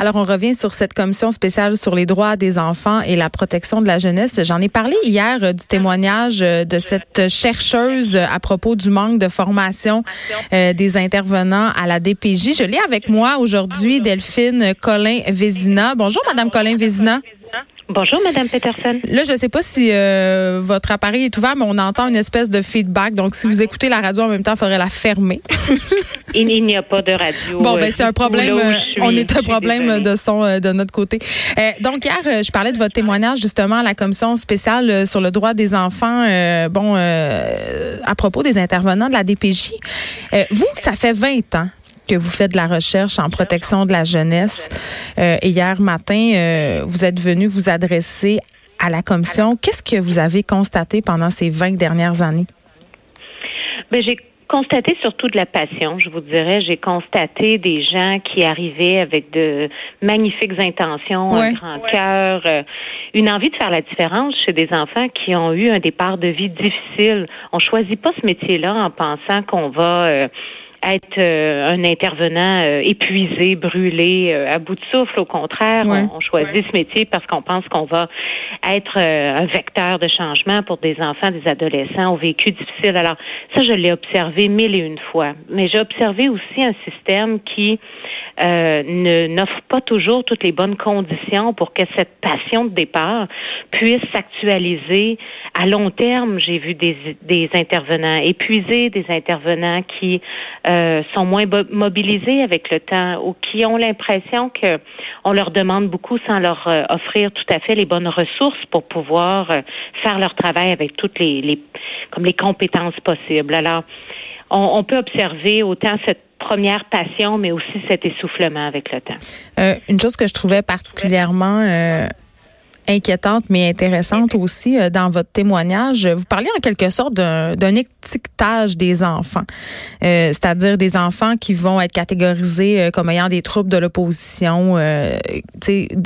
Alors, on revient sur cette commission spéciale sur les droits des enfants et la protection de la jeunesse. J'en ai parlé hier euh, du témoignage euh, de cette chercheuse à propos du manque de formation euh, des intervenants à la DPJ. Je l'ai avec moi aujourd'hui, Delphine Colin-Vézina. Bonjour, Madame Colin-Vézina. Bonjour, Madame Peterson. Là, je ne sais pas si euh, votre appareil est ouvert, mais on entend une espèce de feedback. Donc, si vous écoutez la radio en même temps, il faudrait la fermer. il n'y a pas de radio. Bon, ben c'est un problème. Euh, on est un problème de son euh, de notre côté. donc hier, je parlais de votre témoignage justement à la commission spéciale sur le droit des enfants. bon, à propos des intervenants de la DPJ. vous, ça fait 20 ans que vous faites de la recherche en protection de la jeunesse. Euh, et hier matin, euh, vous êtes venu vous adresser à la commission. Qu'est-ce que vous avez constaté pendant ces 20 dernières années? Ben, j'ai constaté surtout de la passion, je vous dirais. J'ai constaté des gens qui arrivaient avec de magnifiques intentions, un grand cœur, euh, une envie de faire la différence chez des enfants qui ont eu un départ de vie difficile. On choisit pas ce métier-là en pensant qu'on va être euh, un intervenant euh, épuisé, brûlé, euh, à bout de souffle. Au contraire, on, choisit ce métier parce qu'on pense qu'on va être un vecteur de changement pour des enfants, des adolescents au vécu difficile. Alors, ça, je l'ai observé mille et une fois. Mais j'ai observé aussi un système qui ne n'offre pas toujours toutes les bonnes conditions pour que cette passion de départ puisse s'actualiser à long terme. J'ai vu des, des intervenants épuisés, des intervenants qui euh, sont moins mobilisés avec le temps ou qui ont l'impression que on leur demande beaucoup sans leur euh, offrir tout à fait les bonnes ressources pour pouvoir euh, faire leur travail avec toutes les, comme les compétences possibles. Alors, on, on peut observer autant cette première passion, mais aussi cet essoufflement avec le temps. une chose que je trouvais particulièrement inquiétante mais intéressante aussi euh, dans votre témoignage. Vous parlez en quelque sorte d'un étiquetage des enfants, euh, c'est-à-dire des enfants qui vont être catégorisés euh, comme ayant des troubles de l'opposition, euh,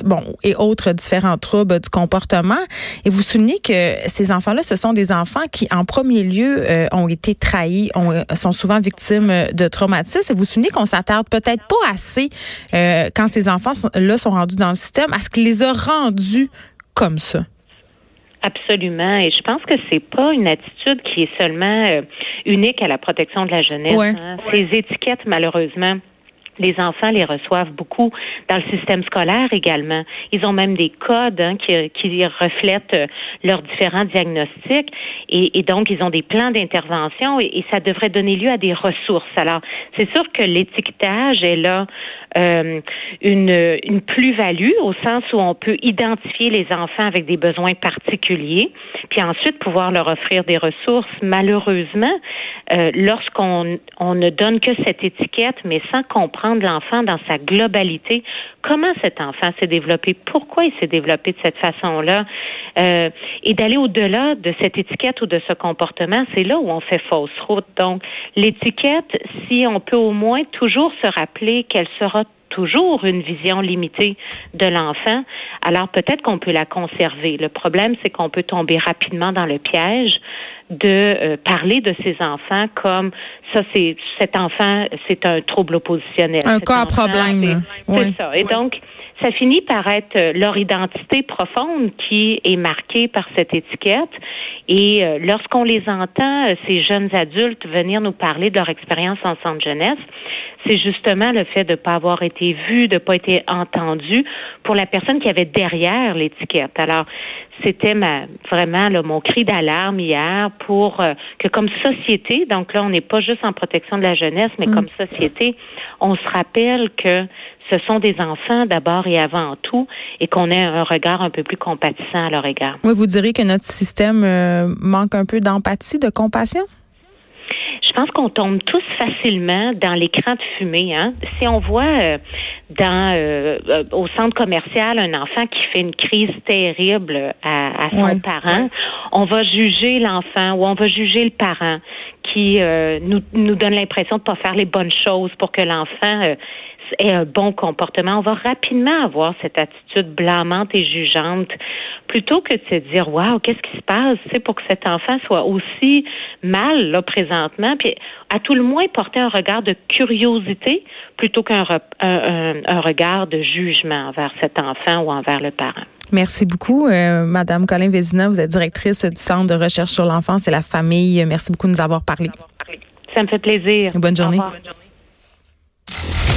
bon et autres différents troubles du comportement. Et vous soulignez que ces enfants-là, ce sont des enfants qui, en premier lieu, ont été trahis, ont, sont souvent victimes de traumatismes. Et vous soulignez qu'on s'attarde peut-être pas assez quand ces enfants-là sont rendus dans le système à ce qui les a rendus comme ça? Absolument. Et je pense que c'est pas une attitude qui est seulement euh, unique à la protection de la jeunesse. Hein. Ces étiquettes, malheureusement, les enfants les reçoivent beaucoup dans le système scolaire également. Ils ont même des codes hein, qui, qui, reflètent euh, leurs différents diagnostics et, et, donc ils ont des plans d'intervention et, et, ça devrait donner lieu à des ressources. Alors, c'est sûr que l'étiquetage est là euh, une, une plus-value au sens où on peut identifier les enfants avec des besoins particuliers, puis ensuite pouvoir leur offrir des ressources. Malheureusement, euh, lorsqu'on on ne donne que cette étiquette, mais sans comprendre l'enfant dans sa globalité, comment cet enfant s'est développé, pourquoi il s'est développé de cette façon-là, euh, et d'aller au-delà de cette étiquette ou de ce comportement, c'est là où on fait fausse route. Donc, l'étiquette, si on peut au moins toujours se rappeler qu'elle sera toujours une vision limitée de l'enfant, alors peut-être qu'on peut la conserver. Le problème, c'est qu'on peut tomber rapidement dans le piège de euh, parler de ces enfants comme ça, c'est cet enfant, c'est un trouble oppositionnel. Un cas à problème. C'est ça. Et donc, ça finit par être euh, leur identité profonde qui est marquée par cette étiquette. Et euh, lorsqu'on les entend, ces jeunes adultes venir nous parler de leur expérience en centre jeunesse, c'est justement le fait de ne pas avoir été vu, de ne pas être entendu pour la personne qui avait derrière l'étiquette. Alors, c'était ma, vraiment là, mon cri d'alarme hier pour euh, que comme société, donc là, on n'est pas juste en protection de la jeunesse, mais mm. comme société, on se rappelle que ce sont des enfants d'abord et avant tout et qu'on ait un regard un peu plus compatissant à leur égard. Oui, vous direz que notre système euh, manque un peu d'empathie, de compassion? Je pense qu'on tombe tous facilement dans l'écran de fumée. Hein? Si on voit euh, dans euh, euh, au centre commercial un enfant qui fait une crise terrible à, son parent, on va juger l'enfant ou on va juger le parent qui nous, nous donne l'impression de pas faire les bonnes choses pour que l'enfant ait un bon comportement, on va rapidement avoir cette attitude blâmante et jugeante plutôt que de se dire waouh, qu'est-ce qui se passe, c'est pour que cet enfant soit aussi mal là présentement, puis à tout le moins porter un regard de curiosité plutôt qu'un un, regard de jugement envers cet enfant ou envers le parent. Merci beaucoup, euh, Madame Colin Vézina. Vous êtes directrice du Centre de recherche sur l'enfance et la famille. Merci beaucoup de nous avoir parlé. Ça me fait plaisir. Bonne journée.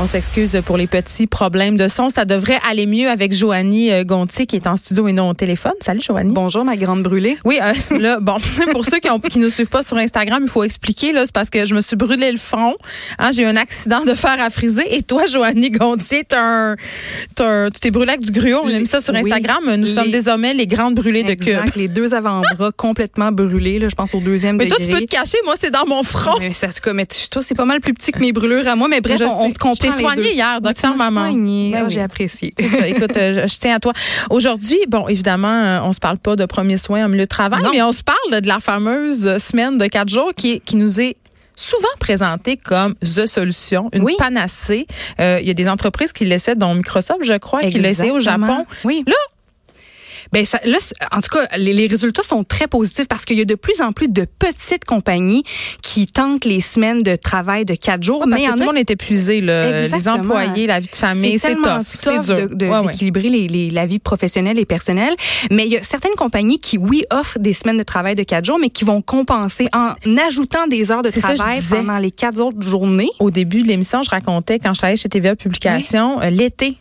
On s'excuse pour les petits problèmes de son. Ça devrait aller mieux avec Joanie euh, Gontier qui est en studio et non au téléphone. Salut Joanie. Bonjour ma grande brûlée. Oui, euh, là bon pour ceux qui ont qui nous suivent pas sur Instagram, il faut expliquer là, c'est parce que je me suis brûlé le front. Hein, j'ai eu un accident de fer à friser et toi Joanie Gontier, un, un, tu t'es brûlé avec du gruau. On a mis ça sur Instagram. Nous sommes désormais les grandes brûlées de cube. Les deux avant-bras complètement brûlés là, je pense au deuxième mais degré. Mais toi tu peux te cacher, moi c'est dans mon front. Mais ça se commet. Toi c'est pas mal plus petit que mes brûlures à moi, mais bref, on, se comprend. T'es soigné hier, docteur maman. Ben J'ai apprécié. C'est ça. Écoute, euh, je tiens à toi. Aujourd'hui, bon, évidemment, euh, on se parle pas de premiers soins en milieu de travail, mais on se parle de la fameuse semaine de quatre jours qui, qui nous est souvent présentée comme the solution, une panacée. Euh, il y a des entreprises qui l'essaient, dont Microsoft, je crois, qui l'essaient au Japon. Oui. Là, ben ça, là, en tout cas, les, résultats sont très positifs parce qu'il y a de plus en plus de petites compagnies qui tentent les semaines de travail de quatre jours. mais que tout le monde est épuisé, les employés, la vie de famille, c'est tough. C'est dur. d'équilibrer de, les, la vie professionnelle et personnelle. Mais il y a certaines compagnies qui, oui, offrent des semaines de travail de quatre jours, mais qui vont compenser en ajoutant des heures de travail pendant les quatre autres journées. Au début de l'émission, je racontais quand je travaillais chez TVA Publication, euh, l'été,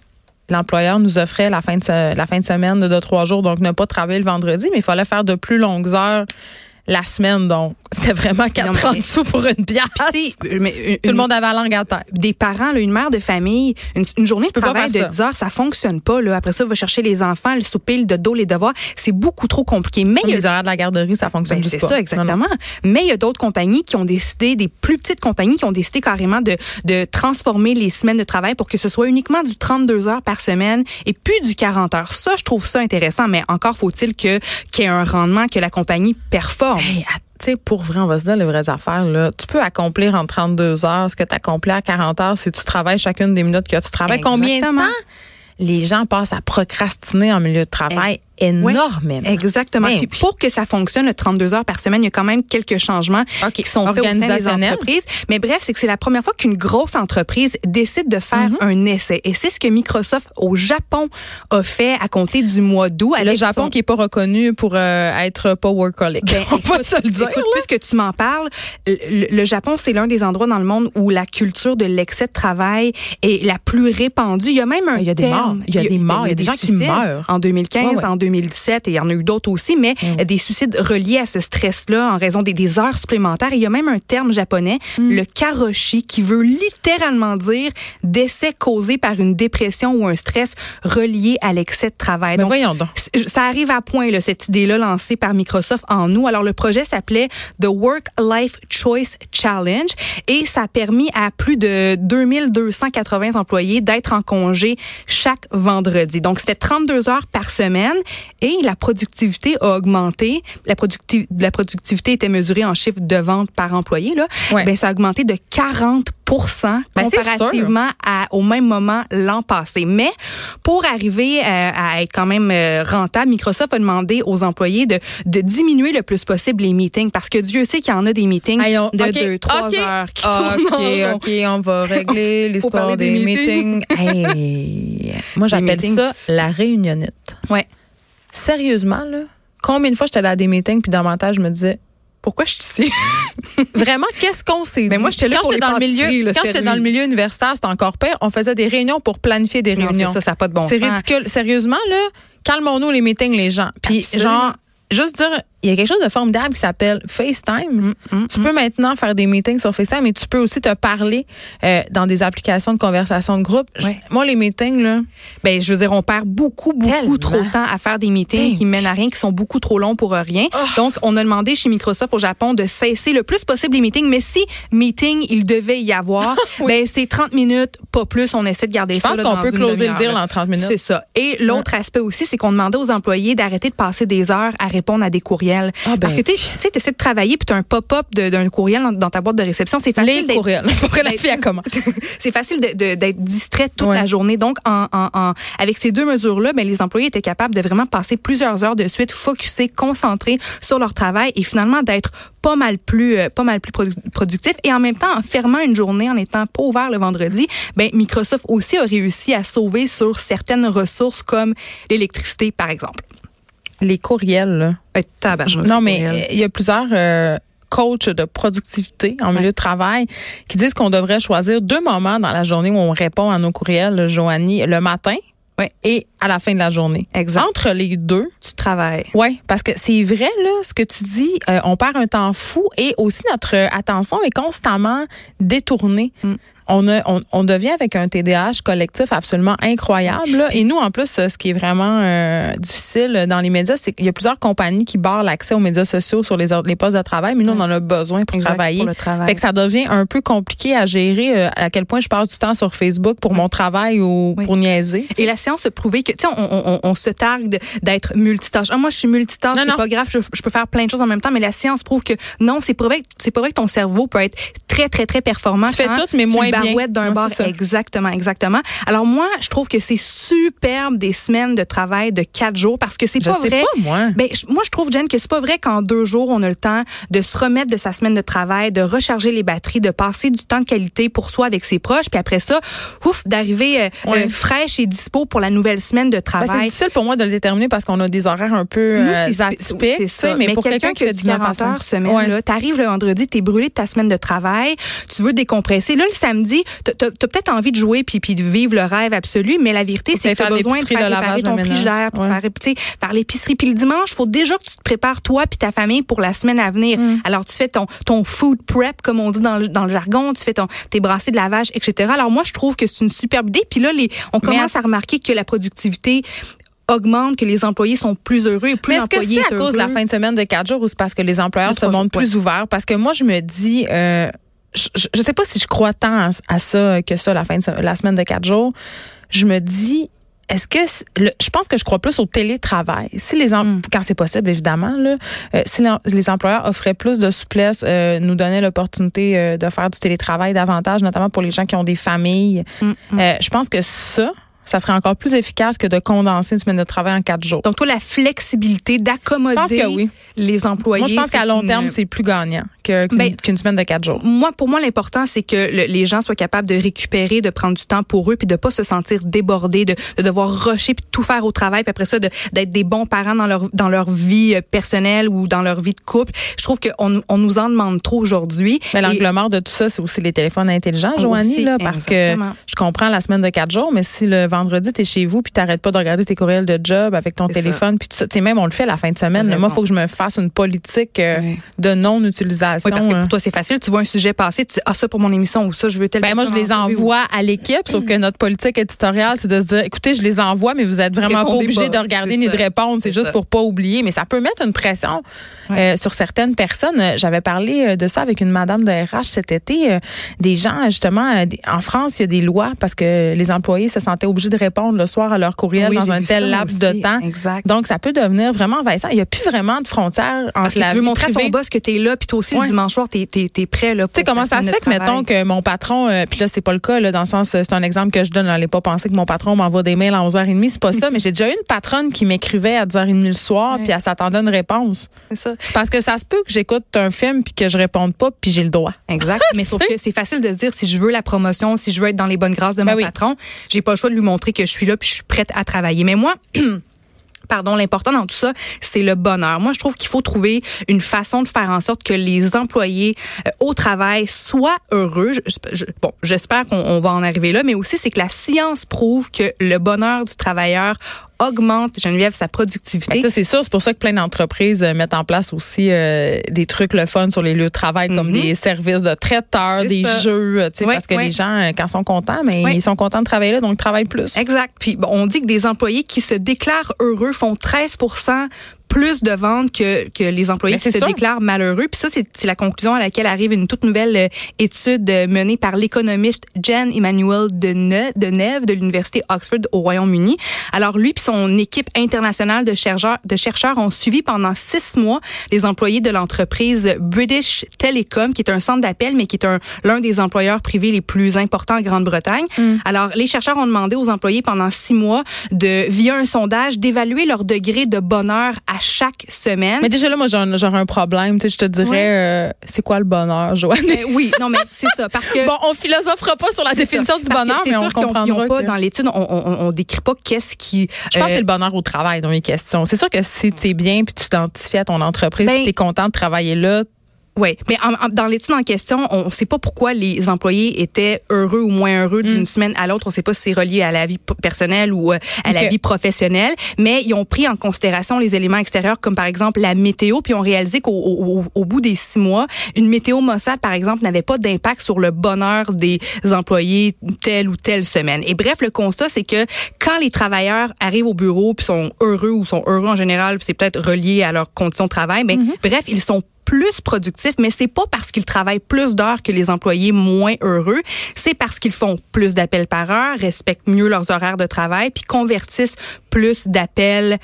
l'employeur nous offrait la fin de, la fin de semaine de, trois jours, donc ne pas travailler le vendredi, mais il fallait faire de plus longues heures la semaine, donc c'était vraiment 40 sous pour une pièce. Mais, Tout le monde avait la langue à terre. Des parents, là, une mère de famille, une, journée de travail de 10 heures, ça fonctionne pas. Là. Après ça, va chercher les enfants, le souper, le dodo, les devoirs. C'est beaucoup trop compliqué. Mais les horaires de la garderie, ça fonctionne ben, C'est ça, exactement. Mais il y a d'autres compagnies qui ont décidé, des plus petites compagnies qui ont décidé carrément de, de transformer les semaines de travail pour que ce soit uniquement du 32 heures par semaine et plus du 40 heures. Ça, je trouve ça intéressant, mais encore faut-il que qu'il y ait un rendement, que la compagnie performe pour vrai, on va se dire les vraies affaires. Là. Tu peux accomplir en 32 heures ce que tu accomplis à 40 heures si tu travailles chacune des minutes que tu travailles. Combien de temps les gens passent à procrastiner en milieu de travail? Énormément. exactement. Ben pour que ça fonctionne, le 32 heures par semaine, il y a quand même quelques changements qui sont faits au sein des entreprises. Mais bref, c'est que c'est la première fois qu'une grosse entreprise décide de faire mhm. un essai. Et c'est ce que Microsoft au Japon a fait à compter du mois d'août. Le Japon qui est pas reconnu pour euh, être pas workaholic. Ben, On va se le dire. Écoute, puisque tu m'en parles, le, Japon, c'est l'un des endroits dans le monde où la culture de l'excès de travail est la plus répandue. Il y a même un Il y a des morts. Il y a des morts. Il y a des, gens qui meurent. En 2015, en 2017 et il y en a eu d'autres aussi, mais mm. des suicides reliés à ce stress-là en raison des, des, heures supplémentaires. il y a même un terme japonais, mm. le karoshi, qui veut littéralement dire décès causé par une dépression ou un stress relié à l'excès de travail. Mais voyons donc. Ça arrive à point, là, cette idée-là lancée par Microsoft en nous. Alors, le projet s'appelait The Work Life Choice Challenge et ça a permis à plus de 2280 employés d'être en congé chaque vendredi. Donc, c'était 32 heures par semaine et la productivité a augmenté. La, la productivité était mesurée en chiffre de vente par employé. Là. Ben, ça a augmenté de 40 ben, comparativement à, au même moment l'an passé. Mais pour arriver euh, à être quand même euh, rentable, Microsoft a demandé aux employés de, de diminuer le plus possible les meetings parce que Dieu sait qu'il y en a des meetings de 2 trois heures qui OK, OK, on va régler l'histoire des, meetings. Moi, j'appelle ça la réunionnette. Ouais. Sérieusement, là, combien de fois j'étais allée à des meetings puis tête, je me disais pourquoi je suis ici? Vraiment, qu'est-ce qu'on s'est dit? Mais moi, j'étais là quand dans le milieu, Quand j'étais dans le milieu universitaire, c'était encore pire. On faisait des réunions pour planifier des réunions. ça, ça pas de bon C'est ridicule. Sérieusement, là, calmons-nous les meetings, les gens. Puis, genre, juste dire, il y a quelque chose de formidable qui s'appelle FaceTime. Mm, mm, tu peux mm. maintenant faire des meetings sur FaceTime et tu peux aussi te parler euh, dans des applications de conversation de groupe. Moi, les meetings, là. Ben, je veux dire, on perd beaucoup, beaucoup trop de temps à faire des meetings ben qui mènent à rien, qui sont beaucoup trop longs pour rien. Oh. Donc, on a demandé chez Microsoft au Japon de cesser le plus possible les meetings. Mais si meeting, il devait y avoir, ben, c'est 30 minutes pas plus. On essaie de garder Je ça. pense là, qu'on peut closer le deal en 30 minutes. C'est ça. Et l'autre aspect aussi, c'est qu'on demandait aux employés d'arrêter de passer des heures à répondre à des courriels. Ah, ben. Parce que tu sais, tu essaies de travailler puis tu as un pop-up d'un courriel dans, dans ta boîte de réception. C'est facile Les courriels. C'est facile d'être distrait toute Ouais. la journée. Donc, en, en- en- avec ces deux mesures-là, ben, les employés étaient capables de vraiment passer plusieurs heures de suite, focusés, concentrés sur leur travail et finalement d'être pas mal plus, euh, pas mal plus produ- productifs. Et en même temps, en fermant une journée, en étant pas ouvert le vendredi, ben, Microsoft aussi a réussi à sauver sur certaines ressources comme l'électricité, par exemple. Les courriels, là. Euh, Non, mais euh, il y a plusieurs euh, coachs de productivité en milieu de travail qui disent qu'on devrait choisir deux moments dans la journée où on répond à nos courriels, Joanie, le matin Ouais. et à la fin de la journée. Exact. Entre les deux, tu travailles. oui, parce que c'est vrai, là, ce que tu dis, euh, on perd un temps fou et aussi notre attention est constamment détournée. Mm. On, a, on, on devient avec un TDAH collectif absolument incroyable. là. Et nous, en plus, euh, ce qui est vraiment euh, difficile dans les médias, c'est qu'il y a plusieurs compagnies qui barrent l'accès aux médias sociaux sur les, les postes de travail, mais nous, on en a besoin pour Exact, travailler. pour le travail. Fait que ça devient un peu compliqué à gérer euh, à quel point je passe du temps sur Facebook pour mon travail ou Oui. pour niaiser. Et la science a prouvé que, tu sais, on, on, se targue d'être multitâche. Ah, moi, je suis multitâche, Non, c'est pas grave, je, je peux faire plein de choses en même temps, mais la science prouve que non, c'est pas vrai, que- c'est pas vrai que ton cerveau peut être très, très, très performant. Tu fais tout, mais moins barouettes d'un bar. c'est. Exactement, exactement. Alors, moi, je trouve que c'est superbe des semaines de travail de quatre jours parce que c'est pas sais vrai. pas, moi. Ben, moi, je trouve, Jen, que c'est pas vrai qu'en deux jours, on a le temps de se remettre de sa semaine de travail, de recharger les batteries, de passer du temps de qualité pour soi avec ses proches, puis après ça, ouf, d'arriver euh, euh, fraîche et dispo pour la nouvelle semaine de Ben, c'est travail. difficile pour moi de le déterminer parce qu'on a des horaires un peu Nous, euh, c'est atypiques. c'est ça. Mais, Mais, pour quelqu'un qui a du 40 heures heures semaine, Ouais. là, t'arrives le vendredi, t'es brûlé de ta semaine de travail, tu veux décompresser. Là, le samedi, t'as t'as- t'as peut-être envie de jouer puis, puis de vivre le rêve absolu, mais la vérité, c'est que t'as besoin de faire réparer lavage, ton frigidaire, puis faire, faire l'épicerie. Puis le dimanche, faut déjà que tu te prépares toi puis ta famille pour la semaine à venir. Mm. Alors, tu fais ton, ton food prep, comme on dit dans le, dans le jargon, tu fais ton, tes brassées de lavage, etc. Alors, moi, je trouve que c'est une superbe idée. Puis là, les, on commence à remarquer que la productivité augmente, que les employés sont plus heureux et plus Mais est-ce que c'est à cause de la fin de semaine de quatre jours ou c'est parce que les employeurs se montrent plus ouverts? Parce que moi, je me dis, euh, je, je- je sais pas si je crois tant à, à ça que ça, la fin de la semaine de quatre jours. Je me dis, est-ce que le- je pense que je crois plus au télétravail. Si les em- Mm. quand c'est possible évidemment là, euh, si les employeurs offraient plus de souplesse, euh, nous donnaient l'opportunité euh, de faire du télétravail davantage, notamment pour les gens qui ont des familles. Mm, mm. euh, je pense que ça, ça serait encore plus efficace que de condenser une semaine de travail en quatre jours. Donc, toi, la flexibilité d'accommoder oui. les employés. Moi, je pense qu'à long une- terme, c'est plus gagnant Ben, qu'une semaine de quatre jours. Moi, pour moi, l'important, c'est que le- les gens soient capables de récupérer, de prendre du temps pour eux, puis de pas se sentir débordés, de, de devoir rusher puis tout faire au travail, puis après ça, de- d'être des bons parents dans leur dans leur vie euh, personnelle ou dans leur vie de couple. Je trouve qu'on on nous en demande trop aujourd'hui. Mais l'angle mort de tout ça, c'est aussi les téléphones intelligents, Joanie, Aussi, là, parce exactement. que je comprends la semaine de quatre jours, mais si le vendredi, tu es chez vous puis t'arrêtes pas de regarder tes courriels de job avec ton téléphone, puis tout ça, tu sais, même on le fait la fin de semaine. Là. Moi, il faut que je me fasse une politique euh, de non-utilisation. Oui, parce que euh. pour toi, c'est facile. Tu vois un sujet passer, tu dis, ah, ça pour mon émission ou ça, je veux tel Ben moi, je les ou- envoie à l'équipe, sauf que notre politique éditoriale, c'est de se dire, écoutez, je les envoie, mais vous êtes vraiment pas obligé de regarder ni de répondre. C'est juste ça. pour pas oublier. Mais ça peut mettre une pression euh, sur certaines personnes. Euh, J'avais parlé de ça avec une madame de RH cet été. des gens, justement, en France, il y a des lois parce que les employés se sentaient obligés de répondre le soir à leur courriel Oui, dans un tel laps aussi. de temps. Exact. Donc, ça peut devenir vraiment envahissant. Il n'y a plus vraiment de frontières entre Parce que la tu veux vie montrer à ton boss que tu es là, puis toi aussi, Ouais. le dimanche soir, tu es, prêt. Là, Tu sais comment ça se fait que mettons que mon patron euh, puis là c'est pas le cas là dans le sens euh, c'est un exemple que je donne n'allez pas penser que mon patron m'envoie des mails à 11h30 c'est pas ça mais j'ai déjà eu une patronne qui m'écrivait à 10h30 le soir puis elle s'attendait à une réponse C'est ça. parce que ça se peut que j'écoute un film puis que je réponde pas puis j'ai le droit Exact. Mais sauf que c'est facile de dire si je veux la promotion, si je veux être dans les bonnes grâces de Ben mon oui. patron, j'ai pas le choix de lui montrer que je suis là puis je suis prête à travailler. Mais moi, Pardon, l'important dans tout ça, c'est le bonheur. Moi, je trouve qu'il faut trouver une façon de faire en sorte que les employés euh, au travail soient heureux. Bon, j'espère qu'on on va en arriver là, mais aussi c'est que la science prouve que le bonheur du travailleur augmente, Geneviève, sa productivité. Ben, ça c'est sûr c'est pour ça que plein d'entreprises euh, mettent en place aussi euh, des trucs le fun sur les lieux de travail comme Mhm. des services de traiteurs des ça. jeux euh, tu sais Ouais, parce que les gens quand ils sont contents mais Ouais. ils sont contents de travailler là donc ils travaillent plus Exact. Puis bon, on dit que des employés qui se déclarent heureux font 13 plus de ventes que, que les employés Mais qui se déclarent malheureux. Puis ça, c'est la conclusion à laquelle arrive une toute nouvelle euh, étude euh, menée par l'économiste Jen Emmanuel Deneuve de, Neve de l'Université Oxford au Royaume-Uni. Alors lui puis son équipe internationale de chercheurs, de chercheurs ont suivi pendant six mois les employés de l'entreprise British Telecom, qui est un centre d'appel, mais qui est un l'un des employeurs privés les plus importants en Grande-Bretagne. Alors les chercheurs ont demandé aux employés pendant six mois de via un sondage d'évaluer leur degré de bonheur à chaque semaine. Mais déjà là, moi, j'aurais un problème. Tu sais, je te dirais, euh, c'est quoi le bonheur, Joanne? Mais oui, non mais c'est ça parce que Bon, on philosophera pas sur la définition ça. du bonheur, mais on comprendra. pas que- dans l'étude, on, on, on décrit pas qu'est-ce qui. Je pense que euh, c'est le bonheur au travail dans mes questions. C'est sûr que si tu es bien puis tu t'identifies à ton entreprise, Ben- tu es content de travailler là, Oui, mais en- en- dans l'étude en question, on ne sait pas pourquoi les employés étaient heureux ou moins heureux d'une semaine à l'autre. On ne sait pas si c'est relié à la vie personnelle ou euh, à la vie professionnelle, mais ils ont pris en considération les éléments extérieurs comme par exemple la météo, puis ont réalisé qu'au au, au- bout des six mois, une météo Mossad, par exemple, n'avait pas d'impact sur le bonheur des employés telle ou telle semaine. Et bref, le constat, c'est que quand les travailleurs arrivent au bureau puis sont heureux ou sont heureux en général, c'est peut-être relié à leurs conditions de travail, mais bref, ils sont plus productifs, mais c'est pas parce qu'ils travaillent plus d'heures que les employés moins heureux, c'est parce qu'ils font plus d'appels par heure, respectent mieux leurs horaires de travail, puis convertissent plus d'appels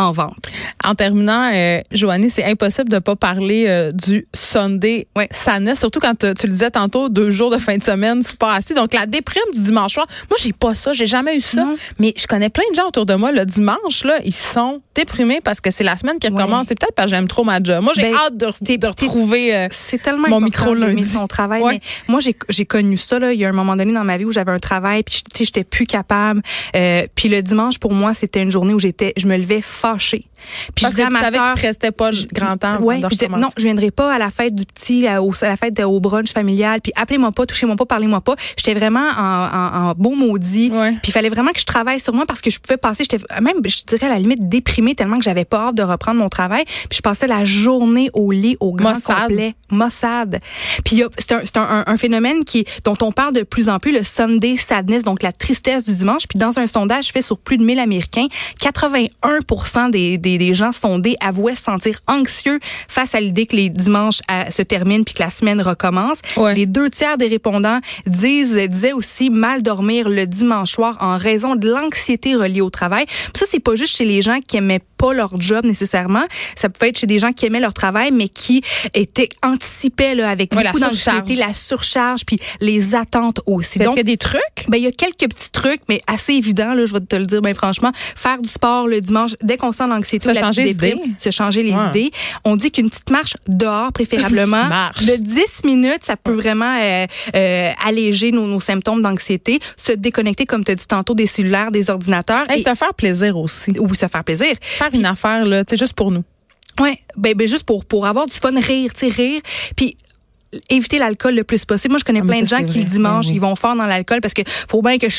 en vente. En terminant, euh, Joannie, c'est impossible de pas parler euh, du Sunday Ouais. Sadness, surtout quand euh, tu le disais tantôt, deux jours de fin de semaine, c'est pas assez. Donc la déprime du dimanche soir, moi j'ai pas ça, j'ai jamais eu ça, Non. mais je connais plein de gens autour de moi le dimanche là, ils sont déprimés parce que c'est la semaine qui Ouais. recommence. C'est peut-être parce que j'aime trop ma job. Moi j'ai Ben, hâte de, retrouver. euh, C'est tellement Mon micro lundi. son travail. Ouais. Mais moi, j'ai connu ça. Là. Il y a un moment donné dans ma vie où j'avais un travail, puis j'étais plus capable. Puis le dimanche, pour moi, c'était une journée où j'étais, je me levais fâchée. Puis parce je disais que à tu ma savais qu'il te restait pas grand temps. Ouais, je disais, non, je viendrai pas à la fête du petit, à, au- à la fête de- au brunch familial, puis appelez-moi pas, touchez-moi pas, parlez-moi pas. J'étais vraiment en, en, en beau maudit. Ouais. Puis il fallait vraiment que je travaille sur moi parce que je pouvais passer, j'étais même, je dirais à la limite déprimée tellement que j'avais pas hâte de reprendre mon travail. Puis je passais la journée au lit au grand Maussade. complet, Mossad. Puis c'est un, c'est un, un- un phénomène qui dont on parle de plus en plus, le Sunday sadness, donc la tristesse du dimanche. Puis dans un sondage fait sur plus de 1000 Américains, 81% des, des, des gens sondés avouaient se sentir anxieux face à l'idée que les dimanches euh, se terminent puis que la semaine recommence. Ouais. Les deux tiers des répondants disent disaient aussi mal dormir le dimanche soir en raison de l'anxiété reliée au travail. Puis ça c'est pas juste chez les gens qui aimaient pas leur job nécessairement, ça pouvait être chez des gens qui aimaient leur travail mais qui étaient anticipaient là avec Ouais, beaucoup d'anxiété, la surcharge puis les attentes aussi. Est-ce Donc qu'il y a des trucs? ben, il y a quelques petits trucs, mais assez évidents, là, je vais te le dire, ben, franchement. Faire du sport le dimanche, dès qu'on sent l'anxiété, Se changer les idées. se changer les Ouais. idées. On dit qu'une petite marche dehors, préférablement, Une petite marche. de 10 minutes, ça peut vraiment euh, euh, alléger nos, nos symptômes d'anxiété. Se déconnecter, comme tu as dit tantôt, des cellulaires, des ordinateurs. Hey, et- se faire plaisir aussi. ou se faire plaisir. Faire une affaire, là, tu sais, juste pour nous. Ouais, ben, ben juste pour pour avoir du fun, rire, tu sais, rire, puis éviter l'alcool le plus possible. Moi, je connais Ah, plein de gens qui le dimanche, Ben oui. ils vont fort dans l'alcool parce que faut bien que je